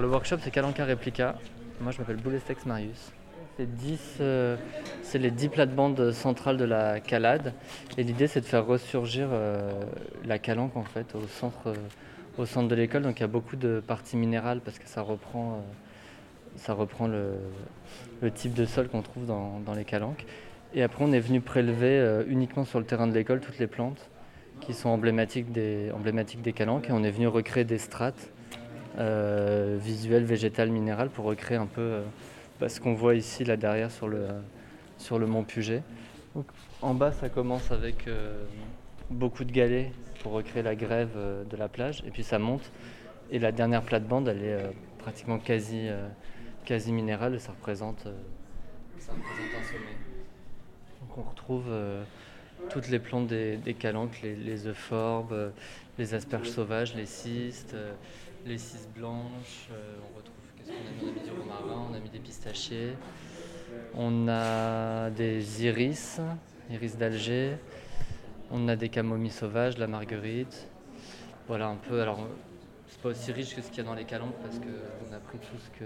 Le workshop c'est Kalanka Replica. Moi je m'appelle Boulestex Marius. C'est 10, euh, les 10 plates-bandes centrales de la calade. Et l'idée c'est de faire ressurgir euh, la calanque en fait au centre, euh, au centre de l'école. Donc il y a beaucoup de parties minérales parce que ça reprend, ça reprend le, type de sol qu'on trouve dans, les calanques. Et après on est venu prélever uniquement sur le terrain de l'école toutes les plantes qui sont emblématiques des, emblématiques des calanques. Et on est venu recréer des strates euh, visuelles, végétales, minérales pour recréer un peu euh, bah, ce qu'on voit ici là derrière sur le, sur le mont Puget. En bas ça commence avec euh, beaucoup de galets pour recréer la grève de la plage et puis ça monte et la dernière plate-bande elle est pratiquement quasi, quasi minérale et ça représente, un sommet. Donc on retrouve toutes les plantes des, calanques, les, les euphorbes, les asperges sauvages, les cystes, les cystes blanches. euh, on retrouve, qu'est-ce qu'on a mis? On a mis du romarin, on a mis des pistachiers. On a des iris, iris d'Alger. On a des camomilles sauvages, la marguerite. Voilà un peu. Alors, c'est pas aussi riche que ce qu'il y a dans les calanques parce qu'on a pris tout ce que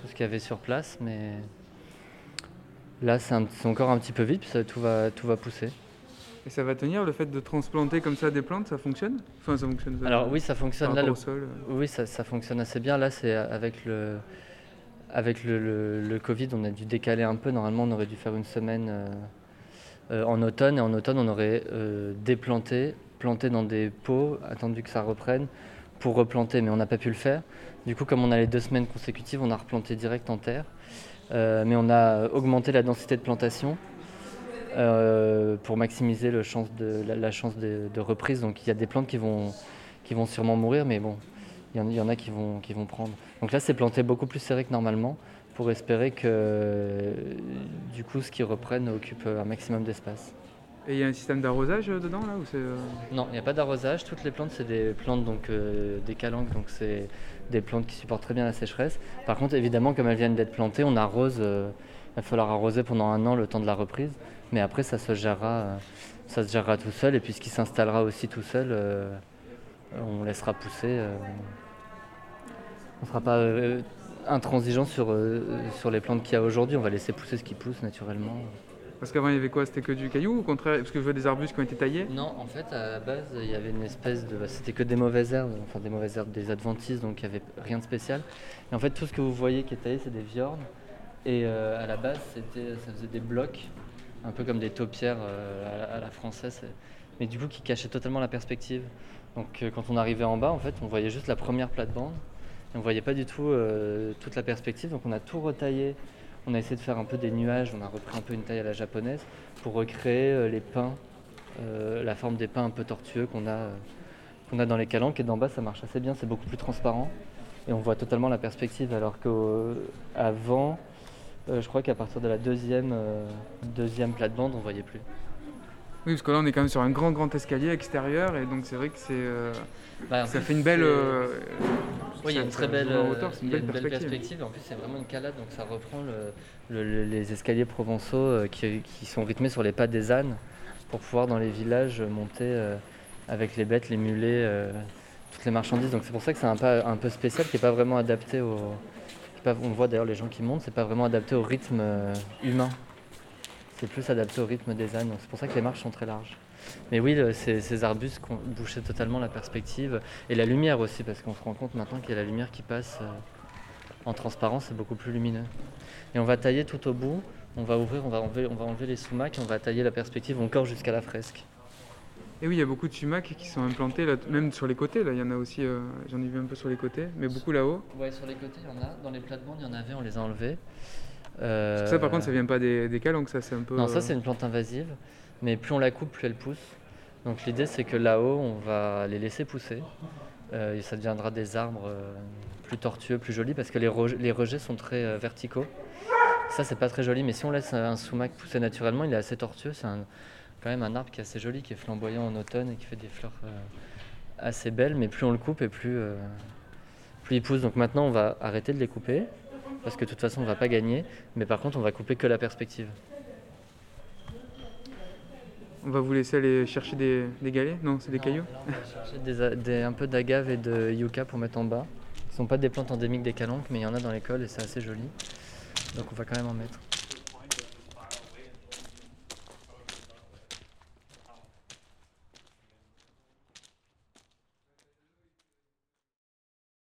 tout ce qu'il y avait sur place, mais là c'est encore un petit peu vite, tout va pousser. Et ça va tenir le fait de transplanter comme ça des plantes, ça fonctionne? Enfin, ça fonctionne. euh, Alors oui, ça fonctionne. Là, le- au sol. euh. Oui, ça, ça fonctionne assez bien. Là, c'est avec le, avec le, le- le Covid, on a dû décaler un peu. Normalement, on aurait dû faire une semaine euh, euh, en automne. Et en automne, on aurait euh, déplanté, planté dans des pots, attendu que ça reprenne pour replanter. Mais on n'a pas pu le faire. Du coup, comme on a les deux semaines consécutives, on a replanté direct en terre. Euh, mais on a augmenté la densité de plantation euh, pour maximiser le chance de, la, la chance de, de reprise. Donc il y a des plantes qui vont, qui vont sûrement mourir, mais bon, il y en, il y en a qui vont, qui vont prendre. Donc là, c'est planté beaucoup plus serré que normalement pour espérer que du coup, ce qui reprenne occupe un maximum d'espace. Et il y a un système d'arrosage euh, dedans là ou euh, Non, il n'y a pas d'arrosage. Toutes les plantes, c'est des plantes donc euh, des calanques, donc c'est des plantes qui supportent très bien la sécheresse. Par contre, évidemment, comme elles viennent d'être plantées, on arrose. euh, va falloir arroser pendant un an le temps de la reprise, mais après ça se gérera, euh, ça se gérera tout seul. Et puis ce qui s'installera aussi tout seul, euh, on laissera pousser. euh, on ne sera pas euh, intransigeant sur, sur les plantes qu'il y a aujourd'hui. On va laisser pousser ce qui pousse naturellement. Parce qu'avant il y avait quoi? C'était que du caillou ou au contraire Parce que je vois des arbustes qui ont été taillés? Non, en fait, à la base, il y avait une espèce de. bah, C'était que des mauvaises herbes, enfin des mauvaises herbes, des adventices, donc il n'y avait rien de spécial. Et en fait, tout ce que vous voyez qui est taillé, c'est des viornes. Et euh, à la base, ça faisait des blocs, un peu comme des taupières euh, à, la, française, mais du coup qui cachaient totalement la perspective. Donc euh, quand on arrivait en bas, en fait, on voyait juste la première plate-bande. Et on voyait pas du tout toute la perspective, donc on a tout retaillé. On a essayé de faire un peu des nuages, on a repris un peu une taille à la japonaise pour recréer les pins la forme des pins un peu tortueux qu'on a, qu'on a dans les calanques. Et d'en bas, ça marche assez bien, c'est beaucoup plus transparent. Et on voit totalement la perspective. Alors qu'avant, je crois qu'à partir de la deuxième, euh, deuxième plate-bande, on voyait plus. Oui, parce que là on est quand même sur un grand grand escalier extérieur et donc c'est vrai que c'est euh, Bah, ça fait une belle. euh, Oui, il y a une très belle, euh, hauteur, c'est une belle une belle perspective. perspective. En plus, c'est vraiment une calade, donc ça reprend le- le- le- les escaliers provençaux euh, qui, qui sont rythmés sur les pas des ânes pour pouvoir dans les villages monter euh, avec les bêtes, les mulets, euh, toutes les marchandises. Donc c'est pour ça que c'est un pas un peu spécial qui n'est pas vraiment adapté au. On voit d'ailleurs les gens qui montent, c'est pas vraiment adapté au rythme euh, humain. C'est plus adapté au rythme des ânes. C'est pour ça que les marches sont très larges. Mais oui, ces, ces arbustes bouchaient totalement la perspective et la lumière aussi, parce qu'on se rend compte maintenant qu'il y a la lumière qui passe euh, en transparence, c'est beaucoup plus lumineux. Et on va tailler tout au bout, on va ouvrir, on va enlever, on va enlever les sumacs et on va tailler la perspective encore jusqu'à la fresque. Et oui, il y a beaucoup de sumacs qui sont implantés, là, même sur les côtés. Là, il y en a aussi. euh, J'en ai vu un peu sur les côtés, mais beaucoup là-haut. Ouais, sur les côtés, il y en a. Dans les plates-bandes, il y en avait, on les a enlevés. Parce que ça, par contre, ça vient pas des, des calanques, ça, c'est un peu. Non, ça euh, c'est une plante invasive, mais plus on la coupe, plus elle pousse. Donc l'idée c'est que là-haut, on va les laisser pousser. Euh, et ça deviendra des arbres euh, plus tortueux, plus jolis, parce que les, rejets- les rejets sont très euh, verticaux. Ça c'est pas très joli, mais si on laisse un sumac pousser naturellement, il est assez tortueux. C'est un- quand même un arbre qui est assez joli, qui est flamboyant en automne et qui fait des fleurs euh, assez belles, mais plus on le coupe et plus, euh, plus il pousse. Donc maintenant on va arrêter de les couper, parce que de toute façon on va pas gagner, mais par contre on va couper que la perspective. On va vous laisser aller chercher des, des galets Non, c'est des Non, cailloux là, on va chercher des a- des- un peu d'agave et de yucca pour mettre en bas. Ce sont pas des plantes endémiques des calanques, mais il y en a dans l'école et c'est assez joli. Donc on va quand même en mettre.